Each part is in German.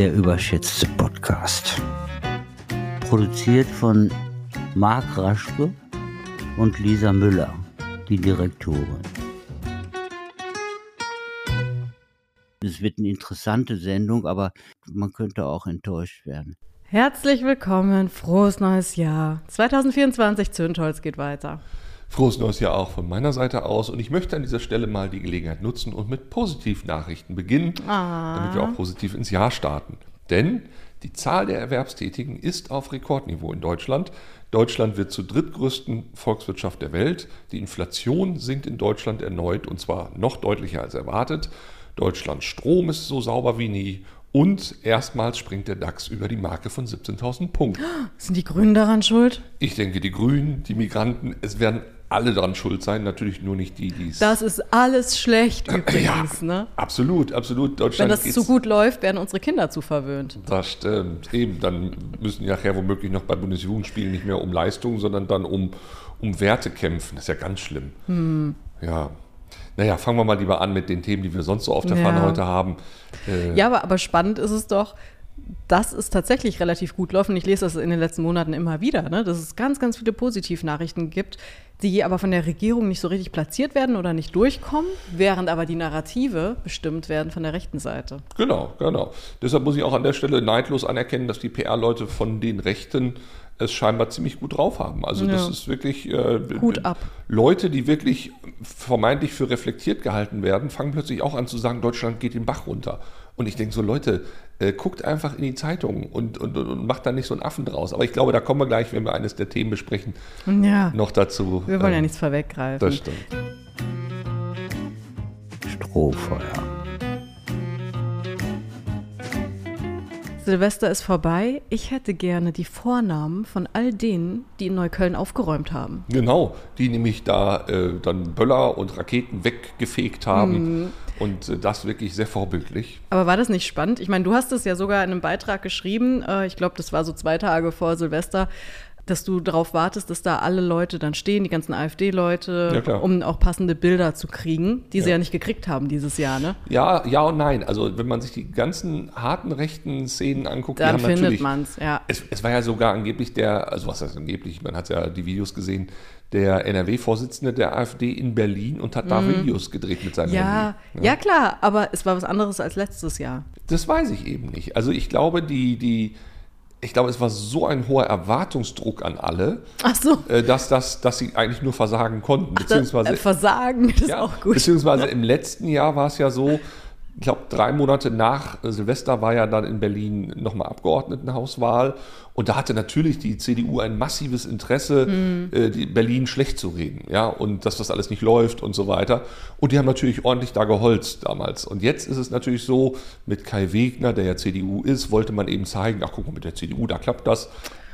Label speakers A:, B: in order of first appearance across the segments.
A: der überschätzte Podcast. Produziert von Marc Raschke und Lisa Müller, die Direktorin. Es wird eine interessante Sendung, aber man könnte auch enttäuscht werden.
B: Herzlich willkommen, frohes neues Jahr. 2024 Zündholz geht weiter.
C: Frohes neues Jahr auch von meiner Seite aus. Und ich möchte an dieser Stelle mal die Gelegenheit nutzen und mit Positivnachrichten beginnen,
B: Ah.
C: damit wir auch positiv ins Jahr starten. Denn die Zahl der Erwerbstätigen ist auf Rekordniveau in Deutschland. Deutschland wird zur drittgrößten Volkswirtschaft der Welt. Die Inflation sinkt in Deutschland erneut und zwar noch deutlicher als erwartet. Deutschlands Strom ist so sauber wie nie. Und erstmals springt der DAX über die Marke von 17.000 Punkten.
B: Sind die Grünen daran schuld?
C: Ich denke, die Grünen, die Migranten, es werden alle daran schuld sein, natürlich nur nicht die, die es.
B: Das ist alles schlecht
C: ja,
B: übrigens, ne?
C: absolut, absolut.
B: Wenn
C: Deutschland
B: das
C: geht's-
B: zu gut läuft, werden unsere Kinder zu verwöhnt.
C: Das stimmt. Eben, dann müssen die nachher womöglich noch bei Bundesjugendspielen nicht mehr um Leistung, sondern dann um, um Werte kämpfen. Das ist ja ganz schlimm.
B: Hm.
C: Ja. Naja, fangen wir mal lieber an mit den Themen, die wir sonst so auf der
B: Ja.
C: Pfanne heute haben. Äh,
B: Ja, aber, aber spannend ist es doch, dass es tatsächlich relativ gut läuft. Und ich lese das in den letzten Monaten immer wieder, ne? dass es ganz, ganz viele Positivnachrichten gibt, die aber von der Regierung nicht so richtig platziert werden oder nicht durchkommen, während aber die Narrative bestimmt werden von der rechten Seite.
C: Genau, genau. Deshalb muss ich auch an der Stelle neidlos anerkennen, dass die PR-Leute von den Rechten es scheinbar ziemlich gut drauf haben. Also das
B: Ja.
C: ist wirklich äh,
B: Hut ab.
C: Leute, die wirklich vermeintlich für reflektiert gehalten werden, fangen plötzlich auch an zu sagen, Deutschland geht den Bach runter. Und ich denke so, Leute, äh, guckt einfach in die Zeitungen und, und, und, macht da nicht so einen Affen draus. Aber ich glaube, da kommen wir gleich, wenn wir eines der Themen besprechen,
B: Ja,
C: noch dazu.
B: wir wollen ja
C: Ähm,
B: nichts vorweggreifen.
C: Das stimmt.
A: Strohfeuer.
B: Silvester ist vorbei. Ich hätte gerne die Vornamen von all denen, die in Neukölln aufgeräumt haben.
C: Genau, die nämlich da äh, dann Böller und Raketen weggefegt haben.
B: Mhm.
C: Und äh, das wirklich sehr vorbildlich.
B: Aber war das nicht spannend? Ich meine, du hast es ja sogar in einem Beitrag geschrieben, äh, ich glaube, das war so zwei Tage vor Silvester, dass du darauf wartest, dass da alle Leute dann stehen, die ganzen
C: Ja,
B: AfD-Leute,
C: klar.
B: um auch passende Bilder zu kriegen, die sie
C: Ja.
B: ja nicht gekriegt haben dieses Jahr, ne?
C: Ja, ja und nein. Also wenn man sich die ganzen harten rechten Szenen anguckt, die
B: Dann findet man's, ja.
C: Es, es war ja sogar angeblich der, also was heißt angeblich, man hat ja die Videos gesehen, der NRW-Vorsitzende der AfD in Berlin und hat da Videos gedreht mit seinem
B: Mhm. Ja,
C: Handy.
B: ja, klar, aber es war was anderes als letztes Jahr.
C: Das weiß ich eben nicht. Also ich glaube, die, die, ich glaube, es war so ein hoher Erwartungsdruck an alle,
B: Ach so,
C: äh, dass, das, dass sie eigentlich nur versagen konnten.
B: das,
C: Beziehungsweise
B: äh, Versagen, ist
C: Ja,
B: auch gut.
C: Beziehungsweise im letzten Jahr war es ja so, ich glaube, drei Monate nach Silvester war ja dann in Berlin nochmal Abgeordnetenhauswahl. Und da hatte natürlich die CDU ein massives Interesse,
B: Mhm.
C: äh, Berlin schlecht zu reden. Ja, und dass das alles nicht läuft und so weiter. Und die haben natürlich ordentlich da geholzt damals. Und jetzt ist es natürlich so, mit Kai Wegner, der ja CDU ist, wollte man eben zeigen, ach guck mal, mit der CDU, da klappt das.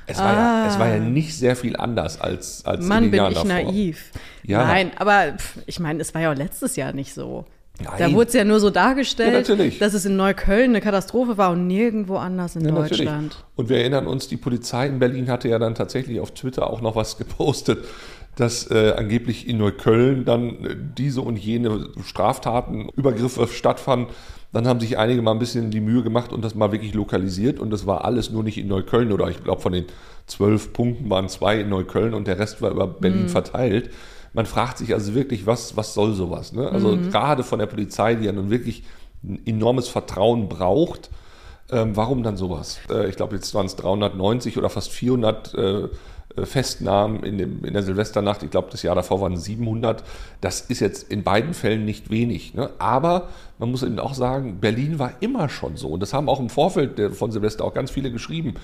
C: Es war, ja, es war ja nicht sehr viel anders als, als in
B: Mann,
C: den
B: bin
C: Jahren
B: ich
C: davor.
B: naiv.
C: Ja.
B: Nein, aber pff, ich meine, es war ja auch letztes Jahr nicht so. Da
C: Nein.
B: wurde es ja nur so dargestellt,
C: Ja, natürlich.
B: dass es in Neukölln eine Katastrophe war und nirgendwo anders in
C: Ja, natürlich.
B: Deutschland.
C: Und wir erinnern uns, die Polizei in Berlin hatte ja dann tatsächlich auf Twitter auch noch was gepostet, dass äh, angeblich in Neukölln dann äh, diese und jene Straftaten, Übergriffe stattfanden. Dann haben sich einige mal ein bisschen die Mühe gemacht und das mal wirklich lokalisiert. Und das war alles nur nicht in Neukölln oder ich glaube von den zwölf Punkten waren zwei in Neukölln und der Rest war über Berlin
B: Mhm.
C: verteilt. Man fragt sich also wirklich, was, was soll sowas? Ne? Also
B: Mhm.
C: gerade von der Polizei, die ja nun wirklich ein enormes Vertrauen braucht, ähm, warum dann sowas? Äh, ich glaube, jetzt waren es 390 oder fast 400 äh, äh, Festnahmen in, dem, in der Silvesternacht. Ich glaube, das Jahr davor waren 700. Das ist jetzt in beiden Fällen nicht wenig. Ne? Aber man muss eben auch sagen, Berlin war immer schon so. Und das haben auch im Vorfeld von Silvester auch ganz viele geschrieben.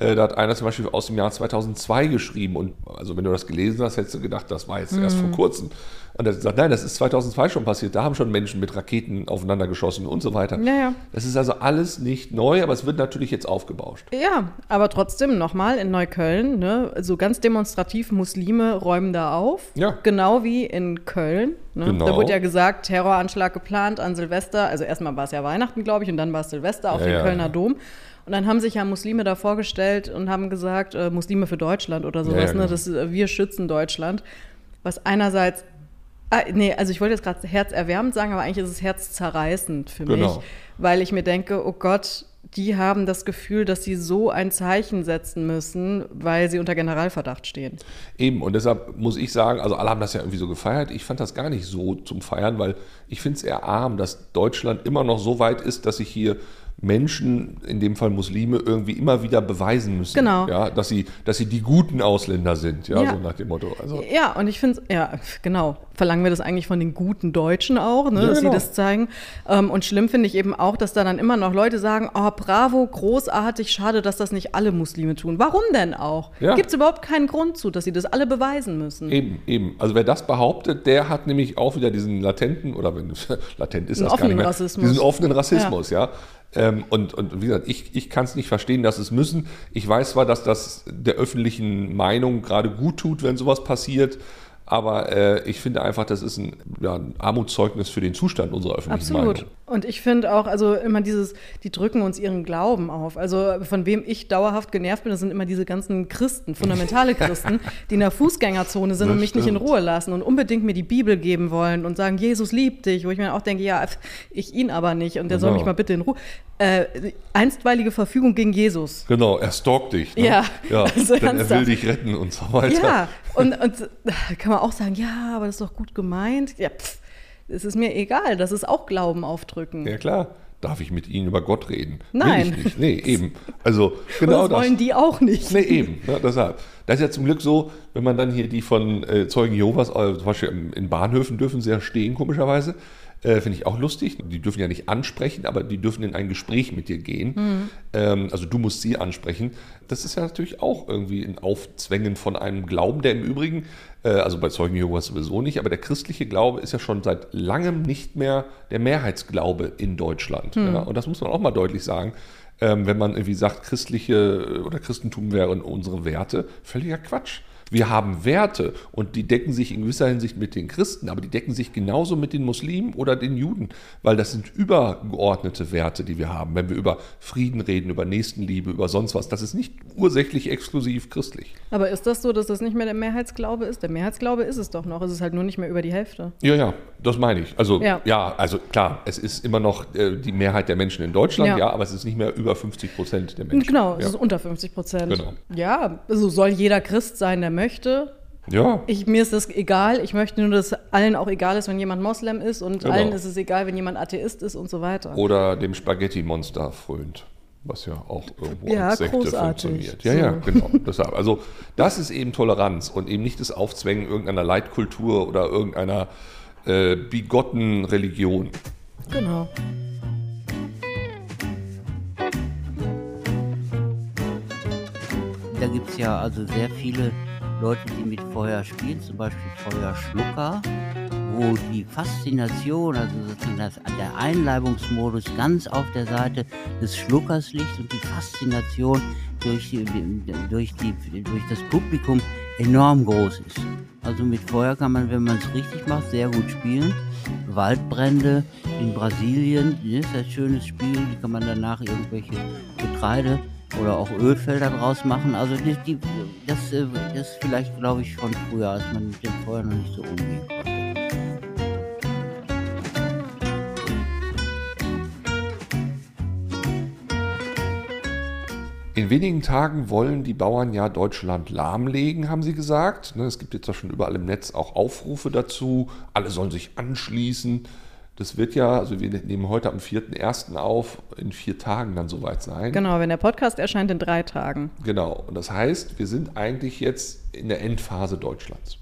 C: Äh, da hat einer zum Beispiel aus dem Jahr 2002 geschrieben. Und also wenn du das gelesen hast, hättest du gedacht, das war jetzt erst vor kurzem. Und er hat gesagt, nein, das ist 2002 schon passiert. Da haben schon Menschen mit Raketen aufeinander geschossen und so weiter.
B: Ja, ja.
C: Das ist also alles nicht neu, aber es wird natürlich jetzt aufgebauscht.
B: Ja, aber trotzdem nochmal in Neukölln, ne, so ganz demonstrativ Muslime räumen da auf.
C: Ja.
B: Genau wie in Köln. Ne?
C: Genau.
B: Da wurde ja gesagt, Terroranschlag geplant an Silvester. Also erstmal war es ja Weihnachten, glaube ich, und dann war es Silvester auf
C: Ja,
B: dem
C: ja.
B: Kölner Dom. Und dann haben sich ja Muslime da vorgestellt und haben gesagt, äh, Muslime für Deutschland oder sowas,
C: Ja, ja,
B: ne?
C: genau.
B: Das, äh, wir schützen Deutschland. Was einerseits, ah, nee, also ich wollte jetzt gerade herzerwärmend sagen, aber eigentlich ist es herzzerreißend für
C: Genau.
B: mich, weil ich mir denke, oh Gott, die haben das Gefühl, dass sie so ein Zeichen setzen müssen, weil sie unter Generalverdacht stehen.
C: Eben, und deshalb muss ich sagen, also alle haben das ja irgendwie so gefeiert. Ich fand das gar nicht so zum Feiern, weil ich finde es eher arm, dass Deutschland immer noch so weit ist, dass sich hier Menschen, in dem Fall Muslime, irgendwie immer wieder beweisen müssen.
B: Genau.
C: Ja, dass sie, dass sie die guten Ausländer sind, ja,
B: Ja.
C: so nach dem Motto. Also,
B: Ja, und ich finde, ja, genau. Verlangen wir das eigentlich von den guten Deutschen auch, ne,
C: Ja,
B: dass
C: genau.
B: sie das zeigen. Ähm, und schlimm finde ich eben auch, dass da dann immer noch Leute sagen, oh, bravo, großartig, schade, dass das nicht alle Muslime tun. Warum denn auch?
C: Ja.
B: Gibt es überhaupt keinen Grund zu, dass sie das alle beweisen müssen?
C: Eben, eben. Also wer das behauptet, der hat nämlich auch wieder diesen latenten, oder wenn latent ist das gar nicht
B: offenen
C: mehr,
B: Rassismus.
C: diesen offenen Rassismus, ja. Ähm, und, und wie gesagt, ich, ich kann es nicht verstehen, dass es müssen. Ich weiß zwar, dass das der öffentlichen Meinung gerade gut tut, wenn sowas passiert, aber äh, ich finde einfach, das ist ein, ja, ein Armutszeugnis für den Zustand unserer öffentlichen
B: Absolut.
C: Meinung.
B: Und ich finde auch, also immer dieses, die drücken uns ihren Glauben auf. Also von wem ich dauerhaft genervt bin, das sind immer diese ganzen Christen, fundamentale Christen, die in der Fußgängerzone sind
C: Das
B: und mich nicht in
C: stimmt.
B: Ruhe lassen und unbedingt mir die Bibel geben wollen und sagen, Jesus liebt dich, wo ich mir auch denke, ja, ich ihn aber nicht und der soll
C: Genau.
B: mich mal bitte in Ruhe. Äh, einstweilige Verfügung gegen Jesus.
C: Genau, er stalkt dich. Ne?
B: Ja,
C: ja
B: also
C: er will dich retten und so weiter.
B: Ja, und, und da kann man auch sagen, ja, aber das ist doch gut gemeint. Ja, pff, es ist mir egal, das ist auch Glauben aufdrücken.
C: Ja, klar. Darf ich mit Ihnen über Gott reden?
B: Nein.
C: Will ich nicht. Nee, eben. Also genau
B: das wollen die auch nicht.
C: Nee, eben. Ne, deshalb. Das ist ja zum Glück so, wenn man dann hier die von äh, Zeugen Jehovas, äh, zum Beispiel in Bahnhöfen dürfen sie ja stehen, komischerweise. Äh, Finde ich auch lustig. Die dürfen ja nicht ansprechen, aber die dürfen in ein Gespräch mit dir gehen. Ähm, also du musst sie ansprechen. Das ist ja natürlich auch irgendwie ein Aufzwängen von einem Glauben, der im Übrigen, äh, also bei Zeugen Jehovas sowieso nicht, aber der christliche Glaube ist ja schon seit langem nicht mehr der Mehrheitsglaube in Deutschland. Ja? Und das muss man auch mal deutlich sagen. Ähm, wenn man irgendwie sagt, christliche oder Christentum wären unsere Werte, völliger Quatsch. Wir haben Werte und die decken sich in gewisser Hinsicht mit den Christen, aber die decken sich genauso mit den Muslimen oder den Juden, weil das sind übergeordnete Werte, die wir haben. Wenn wir über Frieden reden, über Nächstenliebe, über sonst was, das ist nicht ursächlich exklusiv christlich.
B: Aber ist das so, dass das nicht mehr der Mehrheitsglaube ist? Der Mehrheitsglaube ist es doch noch. Es ist halt nur nicht mehr über die Hälfte.
C: Ja, ja, das meine ich. Also
B: Ja.
C: ja, also klar, es ist immer noch äh, die Mehrheit der Menschen in Deutschland,
B: Ja.
C: ja, aber es ist nicht mehr über 50 Prozent der Menschen.
B: Genau, es
C: ja.
B: ist unter 50 Prozent.
C: Genau.
B: Ja, also soll jeder Christ sein, der möchte.
C: ja.
B: Ich, mir ist das egal. Ich möchte nur, dass allen auch egal ist, wenn jemand Moslem ist und
C: Genau.
B: allen ist es egal, wenn jemand Atheist ist und so weiter.
C: Oder dem Spaghetti-Monster frönt. Was ja auch irgendwo
B: Ja,
C: als Sekte
B: großartig.
C: funktioniert. Ja,
B: So.
C: ja, genau. Deshalb, also das ist eben Toleranz und eben nicht das Aufzwängen irgendeiner Leitkultur oder irgendeiner äh, bigotten Religion.
B: Genau.
A: Da gibt es ja also sehr viele Leute, die mit Feuer spielen, zum Beispiel Feuerschlucker, wo die Faszination, also sozusagen das, der Einleibungsmodus ganz auf der Seite des Schluckers liegt und die Faszination durch, die, durch, die, durch das Publikum enorm groß ist. Also mit Feuer kann man, wenn man es richtig macht, sehr gut spielen. Waldbrände in Brasilien, das ist ein schönes Spiel, die kann man danach irgendwelche Getreide oder auch Ölfelder draus machen. Also die, die, das, äh, ist vielleicht, glaube ich, von früher, als man mit dem Feuer noch nicht so umgehen konnte.
C: In wenigen Tagen wollen die Bauern ja Deutschland lahmlegen, haben sie gesagt. Ne, Es gibt jetzt ja schon überall im Netz auch Aufrufe dazu. Alle sollen sich anschließen. Das wird ja, also wir nehmen heute am 4.1. auf, in vier Tagen dann soweit sein.
B: Genau, wenn der Podcast erscheint in drei Tagen.
C: Genau. Und das heißt, wir sind eigentlich jetzt in der Endphase Deutschlands.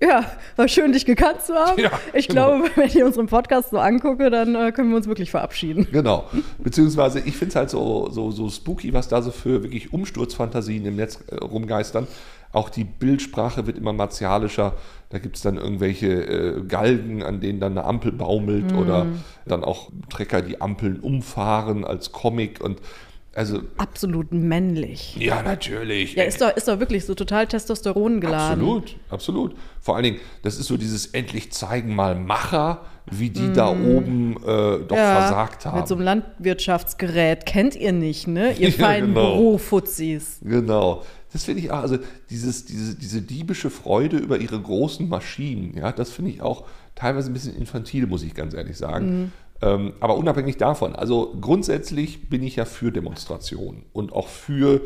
B: Ja, war schön, dich gekannt zu haben.
C: Ja,
B: ich
C: genau.
B: glaube, wenn ich unseren Podcast so angucke, dann äh, können wir uns wirklich verabschieden.
C: Genau. Beziehungsweise ich finde es halt so, so, so spooky, was da so für wirklich Umsturzfantasien im Netz äh, rumgeistern. Auch die Bildsprache wird immer martialischer. Da gibt es dann irgendwelche äh, Galgen, an denen dann eine Ampel baumelt oder dann auch Trecker, die Ampeln umfahren als Comic und also
B: Absolut männlich.
C: ja, natürlich.
B: Ja, ist doch, ist doch wirklich so total Testosteron geladen.
C: Absolut, absolut. Vor allen Dingen, das ist so dieses endlich zeigen mal Macher, wie die da oben äh, doch versagt haben.
B: Mit so einem Landwirtschaftsgerät. Kennt ihr nicht, ne? Ihr
C: Ja,
B: feinen
C: genau.
B: Bürofuzis.
C: Genau. Das finde ich auch, also dieses, diese, diese diebische Freude über ihre großen Maschinen, ja, das finde ich auch teilweise ein bisschen infantil, muss ich ganz ehrlich sagen. Ähm, aber unabhängig davon, also grundsätzlich bin ich ja für Demonstrationen und auch für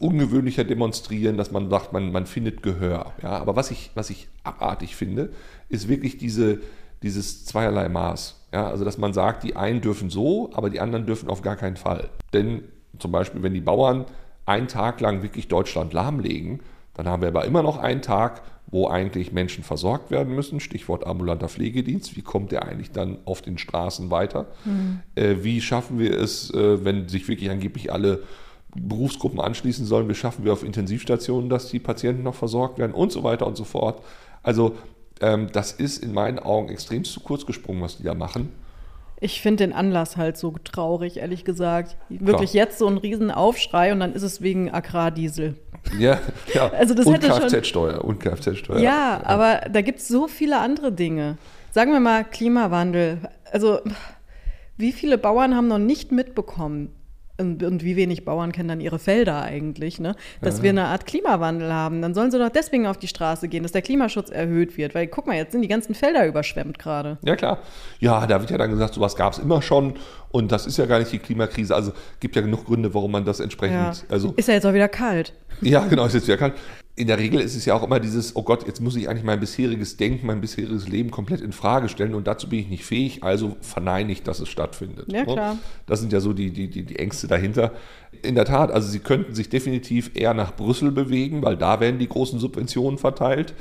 C: ungewöhnlicher Demonstrieren, dass man sagt, man, man findet Gehör. Ja, aber was ich, was ich abartig finde, ist wirklich diese, dieses zweierlei Maß. Ja, also dass man sagt, die einen dürfen so, aber die anderen dürfen auf gar keinen Fall. Denn zum Beispiel, wenn die Bauern einen Tag lang wirklich Deutschland lahmlegen, dann haben wir aber immer noch einen Tag, wo eigentlich Menschen versorgt werden müssen. Stichwort ambulanter Pflegedienst. Wie kommt der eigentlich dann auf den Straßen weiter? Mhm. Äh, wie schaffen wir es, äh, wenn sich wirklich angeblich alle Berufsgruppen anschließen sollen, wie schaffen wir auf Intensivstationen, dass die Patienten noch versorgt werden und so weiter und so fort. Also ähm, das ist in meinen Augen extrem zu kurz gesprungen, was die da machen.
B: Ich finde den Anlass halt so traurig, ehrlich gesagt. Wirklich Klar. jetzt so ein Riesenaufschrei und dann ist es wegen Agrardiesel.
C: Ja, ja. Also das und Kfz-Steuer. Und Kfz-Steuer.
B: Ja, ja, aber da gibt es so viele andere Dinge. Sagen wir mal Klimawandel. Also wie viele Bauern haben noch nicht mitbekommen, und wie wenig Bauern kennen dann ihre Felder eigentlich, ne? dass ja. wir eine Art Klimawandel haben. Dann sollen sie doch deswegen auf die Straße gehen, dass der Klimaschutz erhöht wird. Weil guck mal, jetzt sind die ganzen Felder überschwemmt gerade.
C: Ja, klar. Ja, da wird ja dann gesagt, sowas gab es immer schon und das ist ja gar nicht die Klimakrise. Also gibt ja genug Gründe, warum man das entsprechend. Ja. Also,
B: ist ja jetzt auch wieder kalt.
C: Ja, genau, ist jetzt wieder kalt in der Regel ist es ja auch immer dieses, oh Gott, jetzt muss ich eigentlich mein bisheriges Denken, mein bisheriges Leben komplett in Frage stellen und dazu bin ich nicht fähig, also verneine ich, dass es stattfindet.
B: Ja, ne? klar.
C: Das sind ja so die, die, die, die Ängste dahinter. In der Tat, also sie könnten sich definitiv eher nach Brüssel bewegen, weil da werden die großen Subventionen verteilt.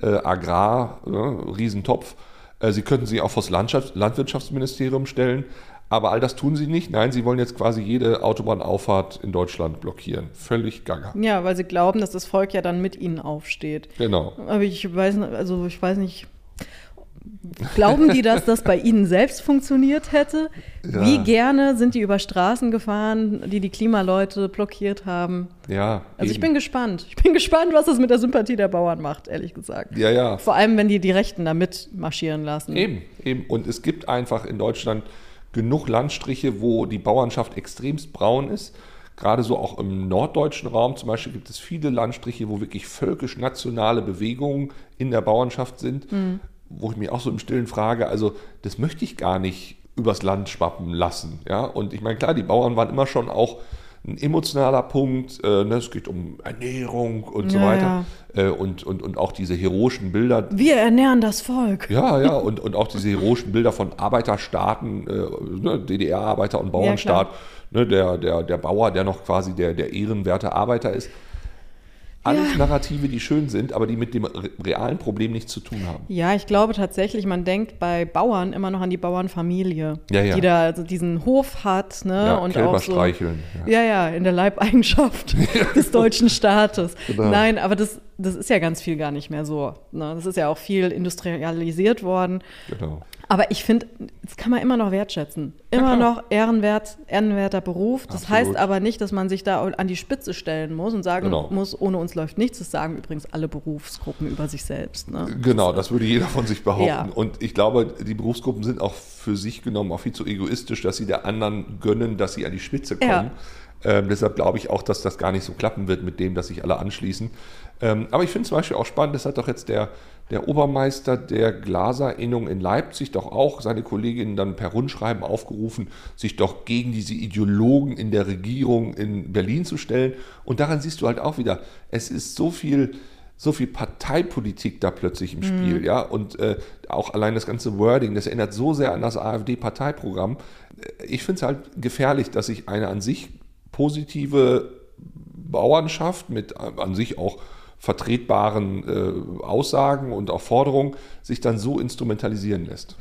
C: Äh, Agrar, ne, Riesentopf. Äh, sie könnten sich auch vor das Landwirtschaftsministerium stellen. Aber all das tun sie nicht. Nein, sie wollen jetzt quasi jede Autobahnauffahrt in Deutschland blockieren. Völlig gaga.
B: Ja, weil sie glauben, dass das Volk ja dann mit ihnen aufsteht.
C: Genau.
B: Aber ich weiß, also ich weiß nicht. Glauben die, dass das bei ihnen selbst funktioniert hätte? Ja. Wie gerne sind die über Straßen gefahren, die die Klimaleute blockiert haben?
C: Ja.
B: Also eben. ich bin gespannt. Ich bin gespannt, was das mit der Sympathie der Bauern macht, ehrlich gesagt.
C: Ja, ja.
B: Vor allem, wenn die die Rechten da mitmarschieren lassen.
C: Eben, eben. Und es gibt einfach in Deutschland genug Landstriche, wo die Bauernschaft extremst braun ist. Gerade so auch im norddeutschen Raum zum Beispiel gibt es viele Landstriche, wo wirklich völkisch-nationale Bewegungen in der Bauernschaft sind, mhm. wo ich mich auch so im Stillen frage, also das möchte ich gar nicht übers Land schwappen lassen. Ja? Und ich meine, klar, die Bauern waren immer schon auch ein emotionaler Punkt. Äh, ne? Es geht um Ernährung und ja, so weiter. Ja. Äh, und, und, und auch diese heroischen Bilder.
B: Wir ernähren das Volk.
C: Ja, ja, und, und auch diese heroischen Bilder von Arbeiterstaaten, äh, ne? DDR-Arbeiter und Bauernstaat. Ja, ne? der, der, der Bauer, der noch quasi der, der ehrenwerte Arbeiter ist. Alles ja. Narrative, die schön sind, aber die mit dem realen Problem nichts zu tun haben.
B: Ja, ich glaube tatsächlich, man denkt bei Bauern immer noch an die Bauernfamilie,
C: ja, ja.
B: die da also diesen Hof hat, ne?
C: Ja,
B: und
C: auch so, streicheln.
B: Ja. ja, in der Leibeigenschaft des deutschen Staates. Genau. Nein, aber das, das ist ja ganz viel gar nicht mehr so. Ne? Das ist ja auch viel industrialisiert worden. Genau. Aber ich finde, das kann man immer noch wertschätzen. Immer ja, noch ehrenwert, ehrenwerter Beruf. Das Absolut. heißt aber nicht, dass man sich da an die Spitze stellen muss und sagen genau. muss, ohne uns läuft nichts. Das sagen übrigens alle Berufsgruppen über sich selbst. Ne?
C: Genau, das würde jeder von sich behaupten. Ja. Und ich glaube, die Berufsgruppen sind auch für sich genommen auch viel zu egoistisch, dass sie der anderen gönnen, dass sie an die Spitze kommen. Ja. Ähm, deshalb glaube ich auch, dass das gar nicht so klappen wird mit dem, dass sich alle anschließen. Ähm, aber ich finde zum Beispiel auch spannend, das hat doch jetzt der, der Obermeister der Glaserinnung in Leipzig doch auch seine Kolleginnen dann per Rundschreiben aufgerufen, sich doch gegen diese Ideologen in der Regierung in Berlin zu stellen. Und daran siehst du halt auch wieder, es ist so viel so viel Parteipolitik da plötzlich im Spiel, mhm. ja, und äh, auch allein das ganze Wording, das erinnert so sehr an das AfD-Parteiprogramm. Ich finde es halt gefährlich, dass sich eine an sich positive Bauernschaft mit an sich auch vertretbaren äh, Aussagen und auch Forderungen sich dann so instrumentalisieren lässt.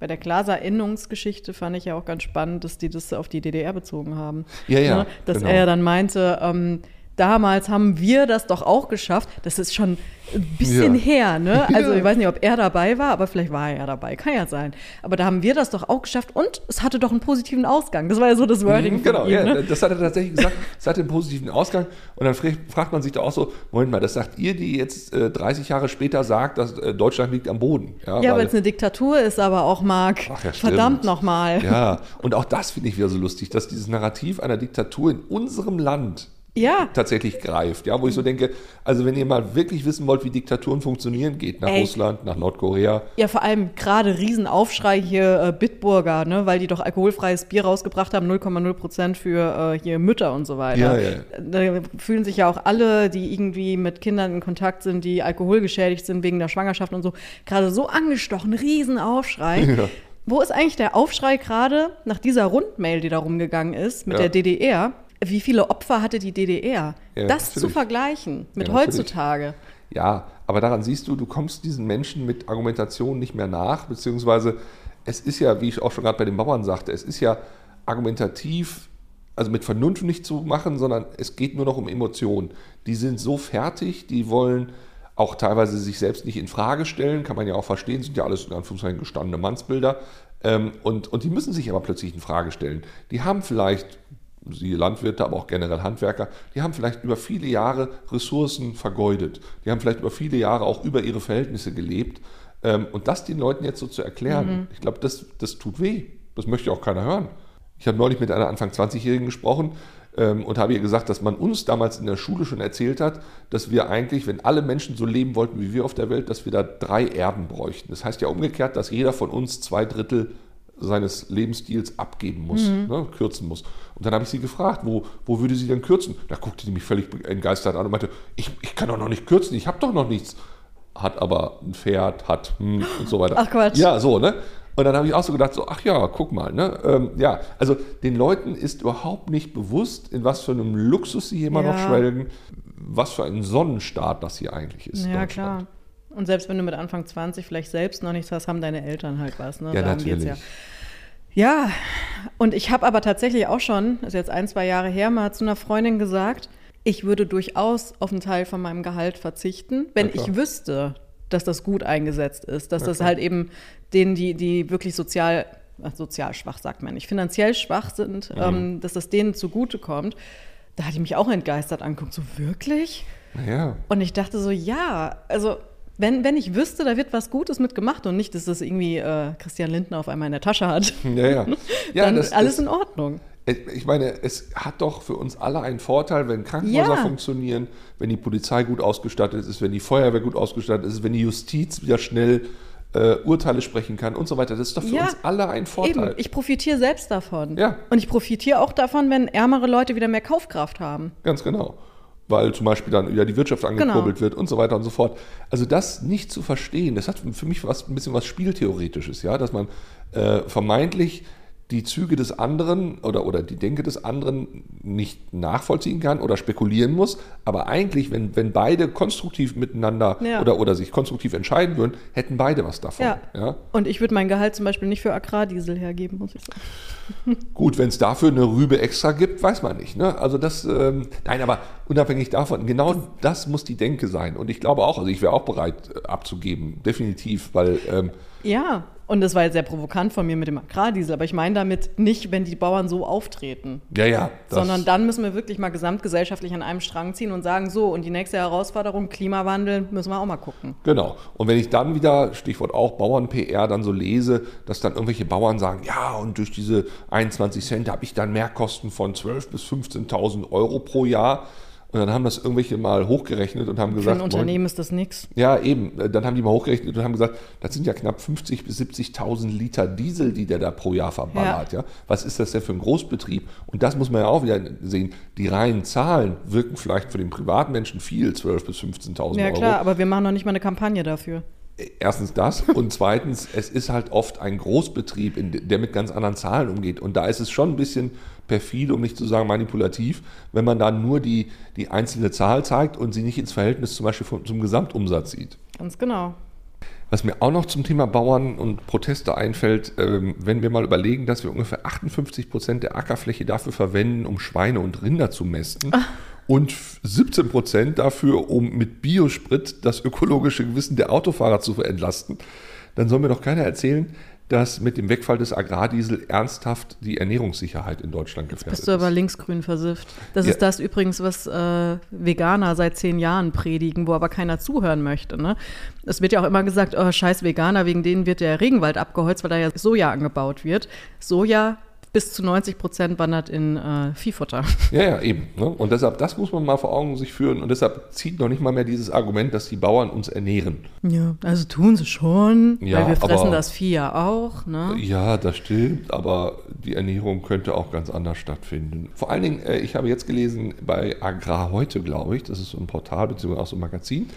B: Bei der Glaser-Innungsgeschichte fand ich ja auch ganz spannend, dass die das auf die DDR bezogen haben.
C: Ja, ja. Ne?
B: Dass genau. er ja dann meinte, ähm, damals haben wir das doch auch geschafft. Das ist schon ein bisschen ja. her, ne? Also ich weiß nicht, ob er dabei war, aber vielleicht war er ja dabei, kann ja sein. Aber da haben wir das doch auch geschafft und es hatte doch einen positiven Ausgang. Das war ja so das Wording.
C: Mhm, genau, ihm, ja, ne? das hat er tatsächlich gesagt, es hatte einen positiven Ausgang. Und dann fragt man sich doch auch so, Moment mal, das sagt ihr, die jetzt äh, 30 Jahre später sagt, dass äh, Deutschland liegt am Boden.
B: Ja, ja weil es eine Diktatur ist, aber auch Marc. Ach, ja, Verdammt nochmal.
C: Ja, und auch das finde ich wieder so lustig, dass dieses Narrativ einer Diktatur in unserem Land
B: Ja.
C: tatsächlich greift. Ja, wo ich so denke, also wenn ihr mal wirklich wissen wollt, wie Diktaturen funktionieren, geht nach
B: Ey.
C: Russland, nach Nordkorea.
B: Ja, vor allem gerade Riesenaufschrei hier äh, Bitburger, ne, weil die doch alkoholfreies Bier rausgebracht haben, 0,0 Prozent für äh, hier Mütter und so weiter.
C: Ja, ja.
B: Da fühlen sich ja auch alle, die irgendwie mit Kindern in Kontakt sind, die alkoholgeschädigt sind wegen der Schwangerschaft und so, gerade so angestochen, Riesenaufschrei.
C: Ja.
B: Wo ist eigentlich der Aufschrei gerade nach dieser Rundmail, die da rumgegangen ist mit
C: Ja.
B: der DDR? Wie viele Opfer hatte die DDR?
C: Ja,
B: das zu
C: natürlich.
B: vergleichen mit
C: Ja,
B: heutzutage.
C: Ja, aber daran siehst du, du kommst diesen Menschen mit Argumentation nicht mehr nach, beziehungsweise es ist ja, wie ich auch schon gerade bei den Bauern sagte, es ist ja argumentativ, also mit Vernunft nicht zu machen, sondern es geht nur noch um Emotionen. Die sind so fertig, die wollen auch teilweise sich selbst nicht in Frage stellen, kann man ja auch verstehen, sind ja alles in Anführungszeichen gestandene Mannsbilder. Ähm, und, und die müssen sich aber plötzlich in Frage stellen. Die haben vielleicht siehe Landwirte, aber auch generell Handwerker, die haben vielleicht über viele Jahre Ressourcen vergeudet. Die haben vielleicht über viele Jahre auch über ihre Verhältnisse gelebt. Ähm, Und das den Leuten jetzt so zu erklären, ich glaube, das, das tut weh. Das möchte auch keiner hören. Ich habe neulich mit einer Anfang 20-Jährigen gesprochen ähm, und habe ihr gesagt, dass man uns damals in der Schule schon erzählt hat, dass wir eigentlich, wenn alle Menschen so leben wollten wie wir auf der Welt, dass wir da drei Erden bräuchten. Das heißt ja umgekehrt, dass jeder von uns zwei Drittel seines Lebensstils abgeben muss, ne, kürzen muss. Und dann habe ich sie gefragt, wo, wo würde sie denn kürzen? Da guckte sie mich völlig entgeistert an und meinte, ich, ich kann doch noch nicht kürzen, ich habe doch noch nichts. Hat aber ein Pferd, hat hm, und so weiter.
B: Ach, Quatsch.
C: Ja, so, ne? Und dann habe ich auch so gedacht, so, ach ja, guck mal, ne? Ähm, ja, also den Leuten ist überhaupt nicht bewusst, in was für einem Luxus sie hier immer noch
B: Ja.
C: schwelgen, was für ein Sonnenstaat das hier eigentlich ist.
B: Ja, klar. Und selbst wenn du mit Anfang 20 vielleicht selbst noch nichts hast, haben deine Eltern halt was. Ne?
C: Ja,
B: Darum geht's
C: natürlich.
B: Ja. Ja, und ich habe aber tatsächlich auch schon, das ist jetzt ein, zwei Jahre her, mal zu einer Freundin gesagt, ich würde durchaus auf einen Teil von meinem Gehalt verzichten, wenn
C: Ja,
B: ich wüsste, dass das gut eingesetzt ist, dass
C: Ja,
B: das halt eben denen, die, die wirklich sozial, sozial schwach, sagt man nicht, finanziell schwach sind,
C: Mhm.
B: ähm, dass das denen zugutekommt. Da hatte ich mich auch entgeistert angeguckt, so wirklich?
C: Naja,
B: Und ich dachte so, ja, also wenn, wenn ich wüsste, da wird was Gutes mitgemacht und nicht, dass das irgendwie äh, Christian Lindner auf einmal in der Tasche hat,
C: ja, ja. ja
B: dann
C: das,
B: alles
C: das,
B: in Ordnung.
C: Ich meine, es hat doch für uns alle einen Vorteil, wenn Krankenhäuser
B: Ja.
C: funktionieren, wenn die Polizei gut ausgestattet ist, wenn die Feuerwehr gut ausgestattet ist, wenn die Justiz wieder schnell äh, Urteile sprechen kann und so weiter. Das ist doch für
B: Ja,
C: uns alle ein Vorteil.
B: Eben, ich profitiere selbst davon.
C: Ja.
B: Und ich profitiere auch davon, wenn ärmere Leute wieder mehr Kaufkraft haben.
C: Ganz genau. Weil zum Beispiel dann wieder die Wirtschaft
B: Genau.
C: angekurbelt wird und so weiter und so fort. Also das nicht zu verstehen, das hat für mich was, ein bisschen was Spieltheoretisches, ja, dass man äh, vermeintlich die Züge des anderen oder, oder die Denke des anderen nicht nachvollziehen kann oder spekulieren muss. Aber eigentlich, wenn, wenn beide konstruktiv miteinander
B: Ja.
C: oder, oder sich konstruktiv entscheiden würden, hätten beide was davon.
B: Ja.
C: Ja?
B: Und ich würde mein Gehalt zum Beispiel nicht für Agrardiesel hergeben, muss ich sagen.
C: Gut, wenn es dafür eine Rübe extra gibt, weiß man nicht. Ne? Also das, ähm, nein, aber unabhängig davon, genau das muss die Denke sein. Und ich glaube auch, also ich wäre auch bereit äh, abzugeben, definitiv, weil ähm,
B: Ja, und das war jetzt sehr provokant von mir mit dem Agrardiesel, aber ich meine damit nicht, wenn die Bauern so auftreten.
C: ja, ja,
B: Sondern dann müssen wir wirklich mal gesamtgesellschaftlich an einem Strang ziehen und sagen, so, und die nächste Herausforderung, Klimawandel, müssen wir auch mal gucken.
C: Genau. Und wenn ich dann wieder, Stichwort auch Bauern-PR, dann so lese, dass dann irgendwelche Bauern sagen, ja, und durch diese 21 Cent habe ich dann Mehrkosten von 12.000 bis 15.000 Euro pro Jahr. Und dann haben das irgendwelche mal hochgerechnet und haben
B: Für
C: gesagt,
B: ein Unternehmen ist das nichts.
C: Ja, eben. Dann haben die mal hochgerechnet und haben gesagt, das sind ja knapp 50.000 bis 70.000 Liter Diesel, die der da pro Jahr verballert. Ja. Was ist das denn für ein Großbetrieb? Und das muss man ja auch wieder sehen. Die reinen Zahlen wirken vielleicht für den Privatmenschen viel, 12.000 bis 15.000
B: Ja
C: Euro.
B: klar, aber wir machen noch nicht mal eine Kampagne dafür.
C: Erstens das und zweitens, es ist halt oft ein Großbetrieb, der mit ganz anderen Zahlen umgeht. Und da ist es schon ein bisschen perfide, um nicht zu sagen manipulativ, wenn man da nur die, die einzelne Zahl zeigt und sie nicht ins Verhältnis zum Beispiel vom, zum Gesamtumsatz sieht.
B: Ganz genau.
C: Was mir auch noch zum Thema Bauern und Proteste einfällt, ähm, wenn wir mal überlegen, dass wir ungefähr 58 Prozent der Ackerfläche dafür verwenden, um Schweine und Rinder zu mästen und 17 Prozent dafür, um mit Biosprit das ökologische Gewissen der Autofahrer zu entlasten, dann soll mir doch keiner erzählen, dass mit dem Wegfall des Agrardiesel ernsthaft die Ernährungssicherheit in Deutschland gefährdet
B: Bist du aber
C: ist.
B: linksgrün versifft. Das
C: Ja.
B: ist das übrigens, was äh, Veganer seit zehn Jahren predigen, wo aber keiner zuhören möchte. Ne? Es wird ja auch immer gesagt, oh, scheiß Veganer, wegen denen wird der Regenwald abgeholzt, weil da ja Soja angebaut wird. Soja bis zu 90 Prozent wandert in äh, Viehfutter.
C: Ja, ja, eben. Ne? Und deshalb, das muss man mal vor Augen sich führen. Und deshalb zieht noch nicht mal mehr dieses Argument, dass die Bauern uns ernähren.
B: Ja, also tun sie schon,
C: Ja,
B: weil wir fressen
C: aber-
B: das Vieh ja auch. Ne?
C: Ja, das stimmt, aber die Ernährung könnte auch ganz anders stattfinden. Vor allen Dingen, äh, ich habe jetzt gelesen bei Agrar heute, glaube ich, das ist so ein Portal bzw. auch so ein Magazin,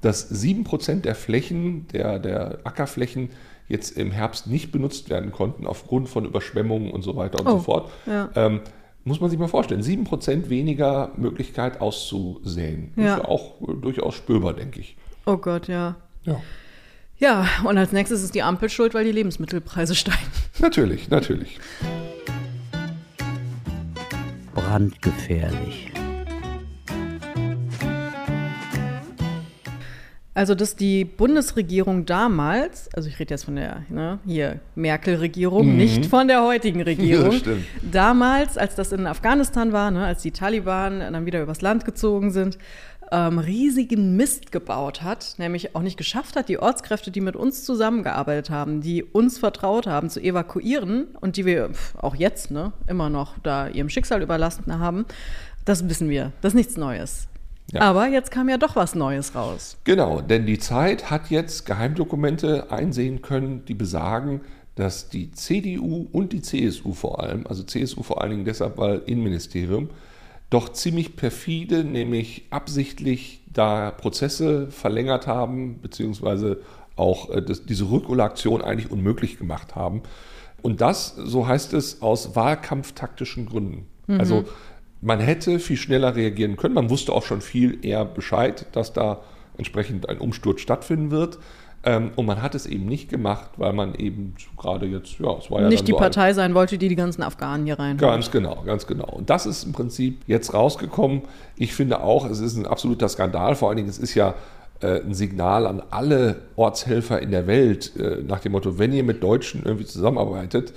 C: dass 7% der Flächen, der, der Ackerflächen jetzt im Herbst nicht benutzt werden konnten aufgrund von Überschwemmungen und so weiter und
B: Oh,
C: so fort.
B: ja.
C: Ähm, muss man sich mal vorstellen, 7% weniger Möglichkeit auszusäen.
B: Ja.
C: Ist ja auch äh, durchaus spürbar, denke ich.
B: Oh Gott, ja.
C: Ja.
B: Ja, und als nächstes ist die Ampel schuld, weil die Lebensmittelpreise steigen.
C: Natürlich, natürlich.
A: Brandgefährlich.
B: Also, dass die Bundesregierung damals, also ich rede jetzt von der ne, hier Merkel-Regierung, nicht von der heutigen Regierung,
C: Mhm. Stimmt.
B: damals, als das in Afghanistan war, ne, als die Taliban dann wieder übers Land gezogen sind, ähm, riesigen Mist gebaut hat, nämlich auch nicht geschafft hat, die Ortskräfte, die mit uns zusammengearbeitet haben, die uns vertraut haben, zu evakuieren und die wir pf, auch jetzt ne, immer noch da ihrem Schicksal überlassen haben, das wissen wir. Das ist nichts Neues.
C: Ja.
B: Aber jetzt kam ja doch was Neues raus.
C: Genau, denn die Zeit hat jetzt Geheimdokumente einsehen können, die besagen, dass die CDU und die CSU vor allem, also CSU vor allen Dingen deshalb, weil Innenministerium, doch ziemlich perfide, nämlich absichtlich da Prozesse verlängert haben, beziehungsweise auch äh, das, diese Rückholaktion eigentlich unmöglich gemacht haben. Und das, so heißt es, aus wahlkampftaktischen Gründen. Also man hätte viel schneller reagieren können. Man wusste auch schon viel eher Bescheid, dass da entsprechend ein Umsturz stattfinden wird. Ähm, und man hat es eben nicht gemacht, weil man eben gerade jetzt, ja, es war ja
B: nicht die
C: so
B: Partei sein wollte, die die ganzen Afghanen hier rein.
C: Ganz genau, ganz genau. Und das ist im Prinzip jetzt rausgekommen. Ich finde auch, es ist ein absoluter Skandal. Vor allen Dingen, es ist ja äh, ein Signal an alle Ortshelfer in der Welt, äh, nach dem Motto, wenn ihr mit Deutschen irgendwie zusammenarbeitet,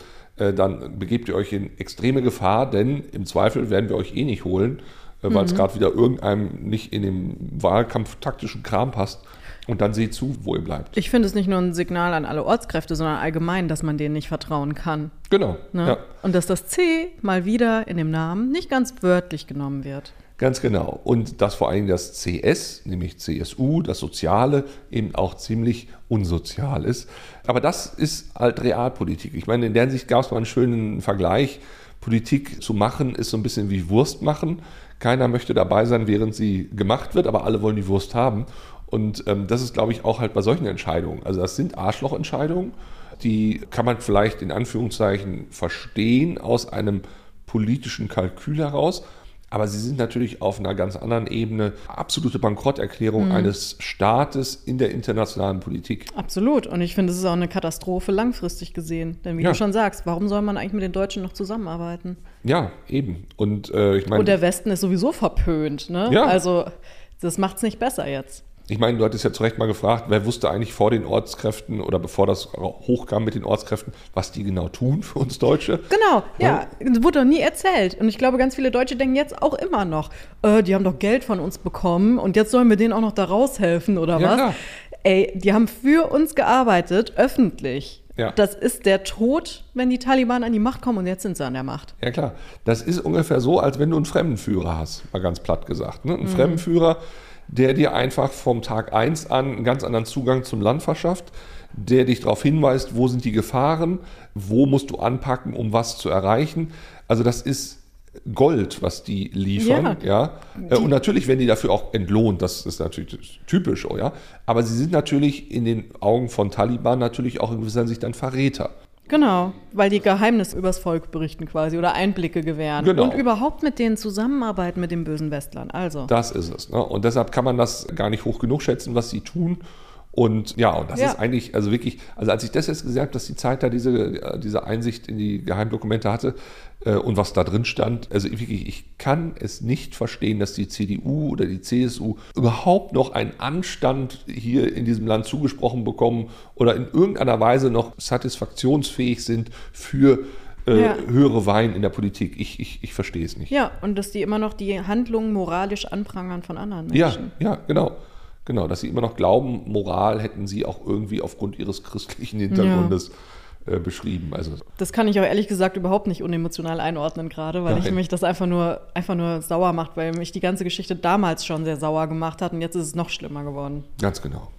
C: dann begebt ihr euch in extreme Gefahr, denn im Zweifel werden wir euch eh nicht holen, äh, weil es gerade wieder irgendeinem nicht in den wahlkampftaktischen Kram passt. Und dann seht zu, wo ihr bleibt.
B: Ich finde es nicht nur ein Signal an alle Ortskräfte, sondern allgemein, dass man denen nicht vertrauen kann.
C: Genau.
B: Ne?
C: Ja.
B: Und dass das C mal wieder in dem Namen nicht ganz wörtlich genommen wird.
C: Ganz genau. Und dass vor allem das CS, nämlich CSU, das Soziale, eben auch ziemlich unsozial ist. Aber das ist halt Realpolitik. Ich meine, in der Hinsicht gab es mal einen schönen Vergleich. Politik zu machen ist so ein bisschen wie Wurst machen. Keiner möchte dabei sein, während sie gemacht wird, aber alle wollen die Wurst haben. Und ähm, das ist, glaube ich, auch halt bei solchen Entscheidungen. Also das sind Arschlochentscheidungen, die kann man vielleicht in Anführungszeichen verstehen aus einem politischen Kalkül heraus. Aber sie sind natürlich auf einer ganz anderen Ebene absolute Bankrotterklärung eines Staates in der internationalen Politik.
B: Absolut. Und ich finde, es ist auch eine Katastrophe langfristig gesehen. Denn wie
C: Ja.
B: du schon sagst, warum soll man eigentlich mit den Deutschen noch zusammenarbeiten?
C: Ja, eben. Und äh, ich
B: Und
C: meine,
B: der Westen ist sowieso verpönt. Ne?
C: Ja.
B: Also, das macht es nicht besser jetzt.
C: Ich meine, du hattest ja zu Recht mal gefragt, wer wusste eigentlich vor den Ortskräften oder bevor das hochkam mit den Ortskräften, was die genau tun für uns Deutsche?
B: Genau, ja. Das wurde doch nie erzählt. Und ich glaube, ganz viele Deutsche denken jetzt auch immer noch, äh, die haben doch Geld von uns bekommen und jetzt sollen wir denen auch noch da raushelfen oder
C: Ja,
B: was?
C: klar.
B: Ey, die haben für uns gearbeitet, öffentlich.
C: Ja.
B: Das ist der Tod, wenn die Taliban an die Macht kommen und jetzt sind sie an der Macht.
C: Ja klar, das ist ungefähr so, als wenn du einen Fremdenführer hast, mal ganz platt gesagt. Ne? Ein Fremdenführer, der dir einfach vom Tag 1 an einen ganz anderen Zugang zum Land verschafft, der dich darauf hinweist, wo sind die Gefahren, wo musst du anpacken, um was zu erreichen. Also das ist Gold, was die liefern, ja. Äh, Und natürlich werden die dafür auch entlohnt, das ist natürlich typisch, oh ja. Aber sie sind natürlich in den Augen von Taliban natürlich auch in gewisser Hinsicht ein Verräter.
B: Genau, weil die Geheimnisse übers Volk berichten quasi oder Einblicke gewähren.
C: Genau.
B: Und überhaupt mit denen zusammenarbeiten, mit dem bösen Westlern. Also.
C: Das ist es. Ne? Und deshalb kann man das gar nicht hoch genug schätzen, was sie tun. Und ja, und das
B: Ja.
C: ist eigentlich, also wirklich, also als ich das jetzt gesagt habe, dass die Zeit da diese, äh, diese Einsicht in die Geheimdokumente hatte äh, und was da drin stand, also wirklich, ich kann es nicht verstehen, dass die CDU oder die CSU überhaupt noch einen Anstand hier in diesem Land zugesprochen bekommen oder in irgendeiner Weise noch satisfaktionsfähig sind für äh,
B: Ja.
C: höhere Wein in der Politik. Ich, ich, ich verstehe es nicht.
B: Ja, und dass die immer noch die Handlungen moralisch anprangern von anderen
C: Ja,
B: Menschen.
C: ja, genau. Genau, dass sie immer noch glauben, Moral hätten sie auch irgendwie aufgrund ihres christlichen Hintergrundes äh, beschrieben. Also,
B: das kann ich auch ehrlich gesagt überhaupt nicht unemotional einordnen gerade, weil Nein. ich mich das einfach nur, einfach nur sauer macht, weil mich die ganze Geschichte damals schon sehr sauer gemacht hat und jetzt ist es noch schlimmer geworden.
C: Ganz genau.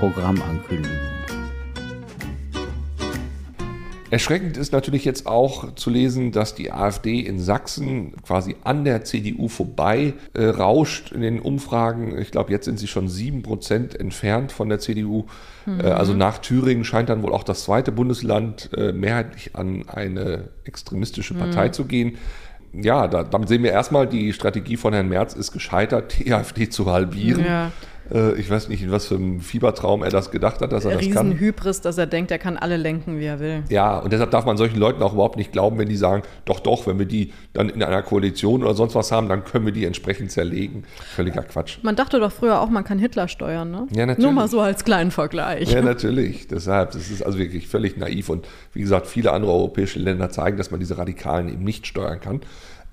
A: Programmankündigung.
C: Erschreckend ist natürlich jetzt auch zu lesen, dass die AfD in Sachsen quasi an der CDU vorbei äh, rauscht in den Umfragen. Ich glaube, jetzt sind sie schon sieben Prozent entfernt von der CDU. Mhm. Äh, also nach Thüringen scheint dann wohl auch das zweite Bundesland äh, mehrheitlich an eine extremistische Partei mhm. zu gehen. Ja, da, damit sehen wir erstmal, die Strategie von Herrn Merz ist gescheitert, die AfD zu halbieren. Ja. Äh, ich weiß nicht, in was für einem Fiebertraum er das gedacht hat, dass er das kann.
B: Hybris, dass er denkt, er kann alle lenken, wie er will.
C: Ja, und deshalb darf man solchen Leuten auch überhaupt nicht glauben, wenn die sagen, doch, doch, wenn wir die dann in einer Koalition oder sonst was haben, dann können wir die entsprechend zerlegen. Völliger Quatsch.
B: Man dachte doch früher auch, man kann Hitler steuern, ne?
C: Ja, natürlich.
B: Nur mal so als kleinen Vergleich.
C: Ja, natürlich. Deshalb, das ist also wirklich völlig naiv. Und wie gesagt, viele andere europäische Länder zeigen, dass man diese Radikalen eben nicht steuern kann.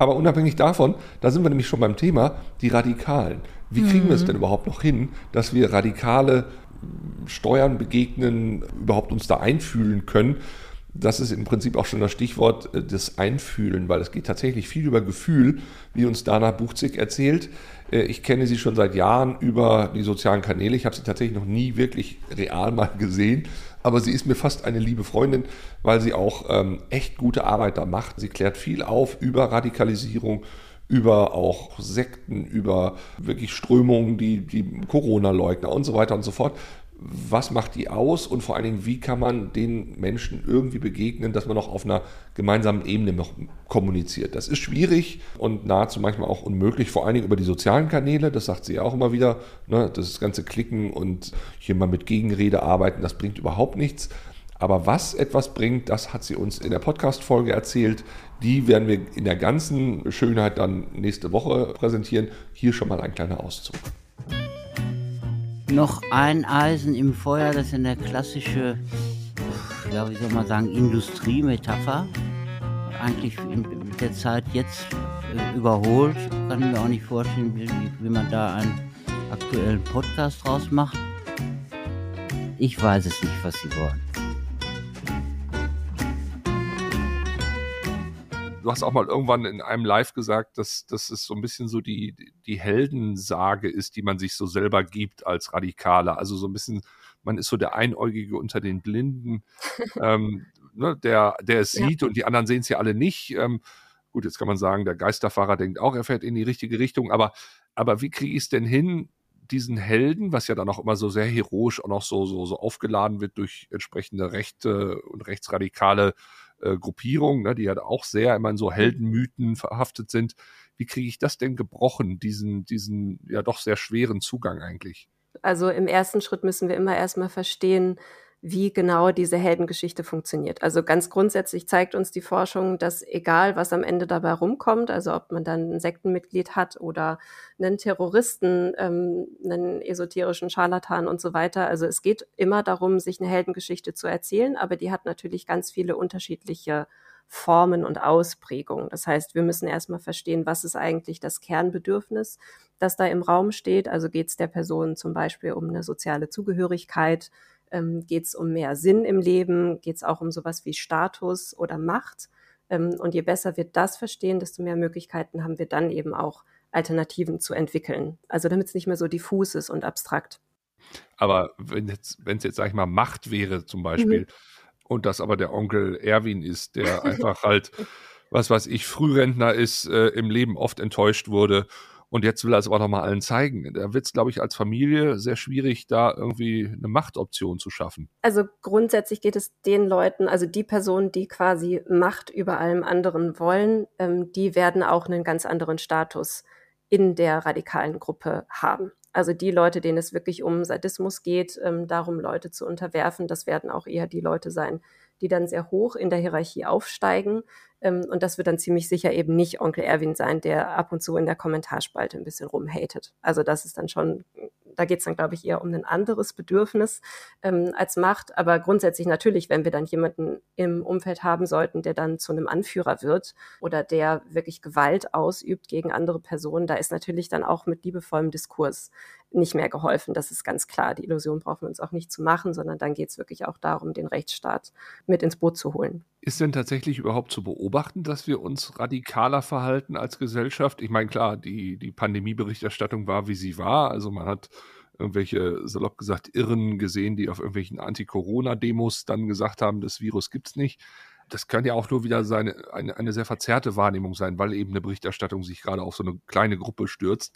C: Aber unabhängig davon, da sind wir nämlich schon beim Thema, die Radikalen. Wie kriegen mhm. wir es mhm. denn überhaupt noch hin, dass wir radikale Steuern begegnen, überhaupt uns da einfühlen können? Das ist im Prinzip auch schon das Stichwort äh, des Einfühlen, weil es geht tatsächlich viel über Gefühl, wie uns Dana Buchzig erzählt. Äh, ich kenne sie schon seit Jahren über die sozialen Kanäle. Ich habe sie tatsächlich noch nie wirklich real mal gesehen aber sie ist mir fast eine liebe Freundin, weil sie auch ähm, echt gute Arbeit da macht. Sie klärt viel auf über Radikalisierung, über auch Sekten, über wirklich Strömungen, die, die Corona-Leugner und so weiter und so fort was macht die aus und vor allen Dingen, wie kann man den Menschen irgendwie begegnen, dass man noch auf einer gemeinsamen Ebene noch kommuniziert. Das ist schwierig und nahezu manchmal auch unmöglich, vor allen Dingen über die sozialen Kanäle, das sagt sie auch immer wieder, ne, das ganze Klicken und hier mal mit Gegenrede arbeiten, das bringt überhaupt nichts. Aber was etwas bringt, das hat sie uns in der Podcast-Folge erzählt. Die werden wir in der ganzen Schönheit dann nächste Woche präsentieren. Hier schon mal ein kleiner Auszug
A: noch ein Eisen im Feuer, das ist eine klassische, ja, wie soll man sagen, Industriemetapher. Eigentlich mit der Zeit jetzt äh, überholt. Kann mir auch nicht vorstellen, wie, wie man da einen aktuellen Podcast draus macht. Ich weiß es nicht, was sie wollen.
C: Du hast auch mal irgendwann in einem Live gesagt, dass, dass es so ein bisschen so die, die Heldensage ist, die man sich so selber gibt als Radikaler. Also so ein bisschen, man ist so der Einäugige unter den Blinden, ähm, ne, der, der es ja. sieht und die anderen sehen es ja alle nicht. Ähm, gut, jetzt kann man sagen, der Geisterfahrer denkt auch, er fährt in die richtige Richtung, aber, aber wie kriege ich es denn hin, diesen Helden, was ja dann auch immer so sehr heroisch auch noch so, so, so aufgeladen wird durch entsprechende rechte und rechtsradikale äh, Gruppierungen, ne, die ja auch sehr immer in so Heldenmythen verhaftet sind. Wie kriege ich das denn gebrochen, diesen, diesen ja doch sehr schweren Zugang eigentlich?
D: Also im ersten Schritt müssen wir immer erstmal verstehen, wie genau diese Heldengeschichte funktioniert. Also ganz grundsätzlich zeigt uns die Forschung, dass egal, was am Ende dabei rumkommt, also ob man dann ein Sektenmitglied hat oder einen Terroristen, ähm, einen esoterischen Scharlatan und so weiter, also es geht immer darum, sich eine Heldengeschichte zu erzählen, aber die hat natürlich ganz viele unterschiedliche Formen und Ausprägungen. Das heißt, wir müssen erstmal verstehen, was ist eigentlich das Kernbedürfnis, das da im Raum steht. Also geht es der Person zum Beispiel um eine soziale Zugehörigkeit, ähm, geht es um mehr Sinn im Leben, geht es auch um sowas wie Status oder Macht. Ähm, und je besser wir das verstehen, desto mehr Möglichkeiten haben wir dann eben auch Alternativen zu entwickeln. Also damit es nicht mehr so diffus ist und abstrakt.
C: Aber wenn jetzt, es jetzt, sag ich mal, Macht wäre zum Beispiel, mhm. und das aber der Onkel Erwin ist, der einfach halt, was weiß ich, Frührentner ist, äh, im Leben oft enttäuscht wurde und jetzt will er es aber nochmal allen zeigen. Da wird es, glaube ich, als Familie sehr schwierig, da irgendwie eine Machtoption zu schaffen.
D: Also grundsätzlich geht es den Leuten, also die Personen, die quasi Macht über allem anderen wollen, ähm, die werden auch einen ganz anderen Status in der radikalen Gruppe haben. Also die Leute, denen es wirklich um Sadismus geht, ähm, darum Leute zu unterwerfen, das werden auch eher die Leute sein, die dann sehr hoch in der Hierarchie aufsteigen. Ähm, und das wird dann ziemlich sicher eben nicht Onkel Erwin sein, der ab und zu in der Kommentarspalte ein bisschen rumhatet. Also das ist dann schon, da geht es dann, glaube ich, eher um ein anderes Bedürfnis ähm, als Macht. Aber grundsätzlich natürlich, wenn wir dann jemanden im Umfeld haben sollten, der dann zu einem Anführer wird oder der wirklich Gewalt ausübt gegen andere Personen, da ist natürlich dann auch mit liebevollem Diskurs nicht mehr geholfen. Das ist ganz klar. Die Illusion brauchen wir uns auch nicht zu machen, sondern dann geht es wirklich auch darum, den Rechtsstaat mit ins Boot zu holen.
C: Ist denn tatsächlich überhaupt zu beobachten, dass wir uns radikaler verhalten als Gesellschaft? Ich meine, klar, die, die Pandemieberichterstattung war, wie sie war. Also man hat irgendwelche, salopp gesagt, Irren gesehen, die auf irgendwelchen Anti-Corona-Demos dann gesagt haben, das Virus gibt es nicht. Das kann ja auch nur wieder seine, eine, eine sehr verzerrte Wahrnehmung sein, weil eben eine Berichterstattung sich gerade auf so eine kleine Gruppe stürzt.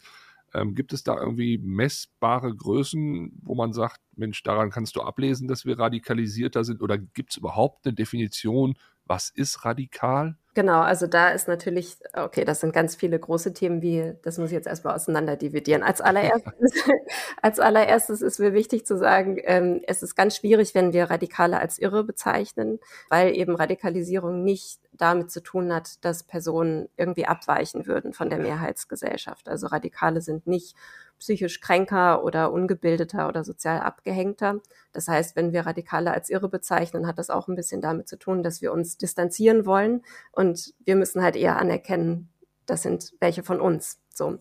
C: Ähm, gibt es da irgendwie messbare Größen, wo man sagt, Mensch, daran kannst du ablesen, dass wir radikalisierter sind? Oder gibt es überhaupt eine Definition, was ist radikal?
D: Genau, also da ist natürlich, okay, das sind ganz viele große Themen, wie, das muss ich jetzt erstmal auseinander dividieren. Als allererstes, als allererstes ist mir wichtig zu sagen, ähm, es ist ganz schwierig, wenn wir Radikale als irre bezeichnen, weil eben Radikalisierung nicht damit zu tun hat, dass Personen irgendwie abweichen würden von der Mehrheitsgesellschaft. Also Radikale sind nicht psychisch kränker oder ungebildeter oder sozial abgehängter. Das heißt, wenn wir Radikale als irre bezeichnen, hat das auch ein bisschen damit zu tun, dass wir uns distanzieren wollen und wir müssen halt eher anerkennen, das sind welche von uns. So.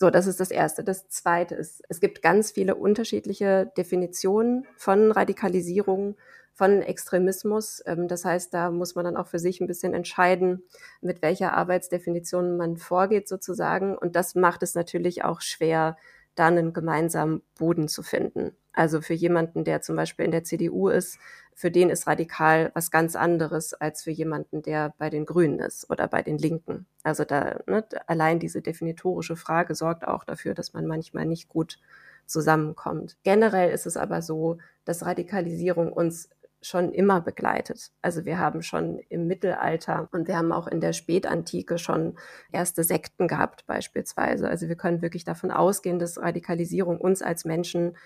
D: So, das ist das Erste. Das Zweite ist, es gibt ganz viele unterschiedliche Definitionen von Radikalisierung von Extremismus. Ähm, das heißt, da muss man dann auch für sich ein bisschen entscheiden, mit welcher Arbeitsdefinition man vorgeht sozusagen. Und das macht es natürlich auch schwer, da einen gemeinsamen Boden zu finden. Also für jemanden, der zum Beispiel in der CDU ist, für den ist radikal was ganz anderes als für jemanden, der bei den Grünen ist oder bei den Linken. Also da ne, allein diese definitorische Frage sorgt auch dafür, dass man manchmal nicht gut zusammenkommt. Generell ist es aber so, dass Radikalisierung uns schon immer begleitet. Also wir haben schon im Mittelalter und wir haben auch in der Spätantike schon erste Sekten gehabt beispielsweise. Also wir können wirklich davon ausgehen, dass Radikalisierung uns als Menschen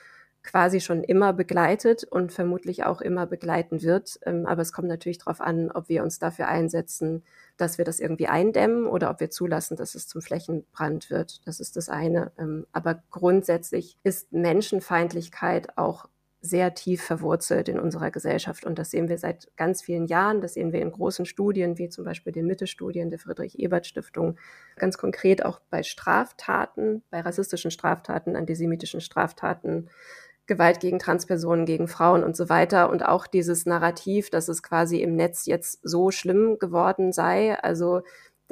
D: quasi schon immer begleitet und vermutlich auch immer begleiten wird. Ähm, aber es kommt natürlich darauf an, ob wir uns dafür einsetzen, dass wir das irgendwie eindämmen oder ob wir zulassen, dass es zum Flächenbrand wird. Das ist das eine. Ähm, aber grundsätzlich ist Menschenfeindlichkeit auch sehr tief verwurzelt in unserer Gesellschaft. Und das sehen wir seit ganz vielen Jahren. Das sehen wir in großen Studien, wie zum Beispiel den Mitte-Studien der Friedrich-Ebert-Stiftung. Ganz konkret auch bei Straftaten, bei rassistischen Straftaten, antisemitischen Straftaten, Gewalt gegen Transpersonen, gegen Frauen und so weiter. Und auch dieses Narrativ, dass es quasi im Netz jetzt so schlimm geworden sei. Also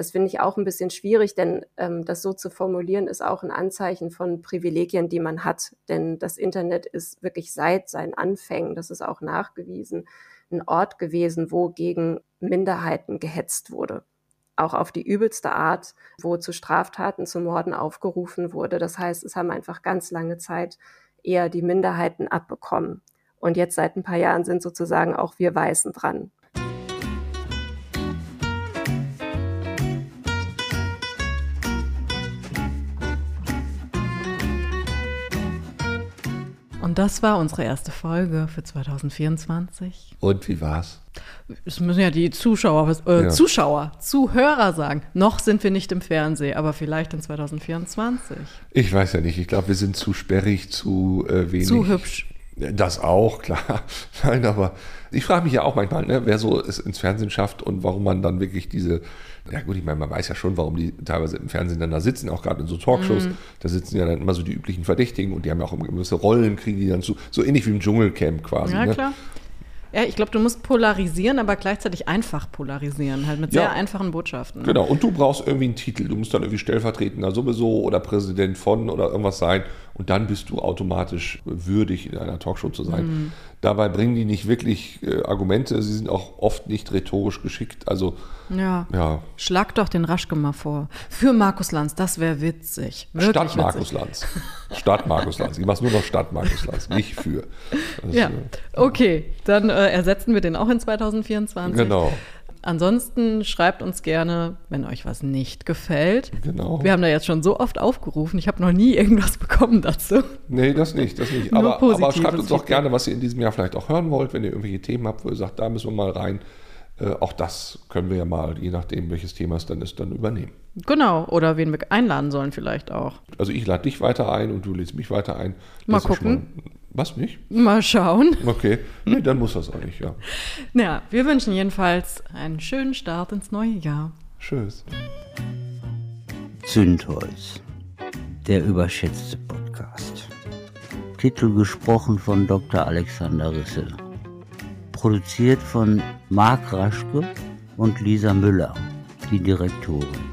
D: das finde ich auch ein bisschen schwierig, denn ähm, das so zu formulieren ist auch ein Anzeichen von Privilegien, die man hat. Denn das Internet ist wirklich seit seinen Anfängen, das ist auch nachgewiesen, ein Ort gewesen, wo gegen Minderheiten gehetzt wurde. Auch auf die übelste Art, wo zu Straftaten, zu Morden aufgerufen wurde. Das heißt, es haben einfach ganz lange Zeit eher die Minderheiten abbekommen. Und jetzt seit ein paar Jahren sind sozusagen auch wir Weißen dran.
B: Und das war unsere erste Folge für 2024.
C: Und wie war's?
B: Es müssen ja die Zuschauer, äh, ja. Zuschauer, Zuhörer sagen. Noch sind wir nicht im Fernsehen, aber vielleicht in 2024.
C: Ich weiß ja nicht. Ich glaube, wir sind zu sperrig, zu äh, wenig.
B: Zu hübsch.
C: Das auch, klar. Nein, aber ich frage mich ja auch manchmal, ne, wer so es ins Fernsehen schafft und warum man dann wirklich diese, ja gut, ich meine, man weiß ja schon, warum die teilweise im Fernsehen dann da sitzen, auch gerade in so Talkshows, mhm. da sitzen ja dann immer so die üblichen Verdächtigen und die haben ja auch gewisse Rollen, kriegen die dann zu, so ähnlich wie im Dschungelcamp quasi. Ja,
B: ne? klar. Ja, ich glaube, du musst polarisieren, aber gleichzeitig einfach polarisieren, halt mit ja, sehr einfachen Botschaften.
C: Genau, und du brauchst irgendwie einen Titel. Du musst dann irgendwie Stellvertretender sowieso oder Präsident von oder irgendwas sein. Und dann bist du automatisch würdig, in einer Talkshow zu sein. Mhm. Dabei bringen die nicht wirklich äh, Argumente. Sie sind auch oft nicht rhetorisch geschickt. Also,
B: ja. ja. Schlag doch den Raschke mal vor. Für Markus Lanz, das wäre witzig.
C: Wirklich Stadt Markus Lanz. Stadt Markus Lanz. Ich mache nur noch Stadt Markus Lanz, nicht für.
B: Das, ja, okay. Dann äh, ersetzen wir den auch in 2024.
C: Genau.
B: Ansonsten schreibt uns gerne, wenn euch was nicht gefällt.
C: Genau.
B: Wir haben da jetzt schon so oft aufgerufen. Ich habe noch nie irgendwas bekommen dazu.
C: Nee, das nicht, das nicht. Aber, aber, schreibt uns doch gerne, was ihr in diesem Jahr vielleicht auch hören wollt, wenn ihr irgendwelche Themen habt, wo ihr sagt, da müssen wir mal rein. Äh, auch das können wir ja mal, je nachdem, welches Thema es dann ist, dann übernehmen.
B: Genau, oder wen wir einladen sollen vielleicht auch.
C: Also ich lade dich weiter ein und du lädst mich weiter ein.
B: Mal gucken.
C: Was nicht?
B: Mal schauen.
C: Okay, nee, dann muss das auch nicht, ja.
B: Ja, wir wünschen jedenfalls einen schönen Start ins neue Jahr.
C: Tschüss.
A: Zündholz, der überschätzte Podcast. Titel gesprochen von Dr. Alexander Risse. Produziert von Marc Raschke und Lisa Müller, die Direktorin.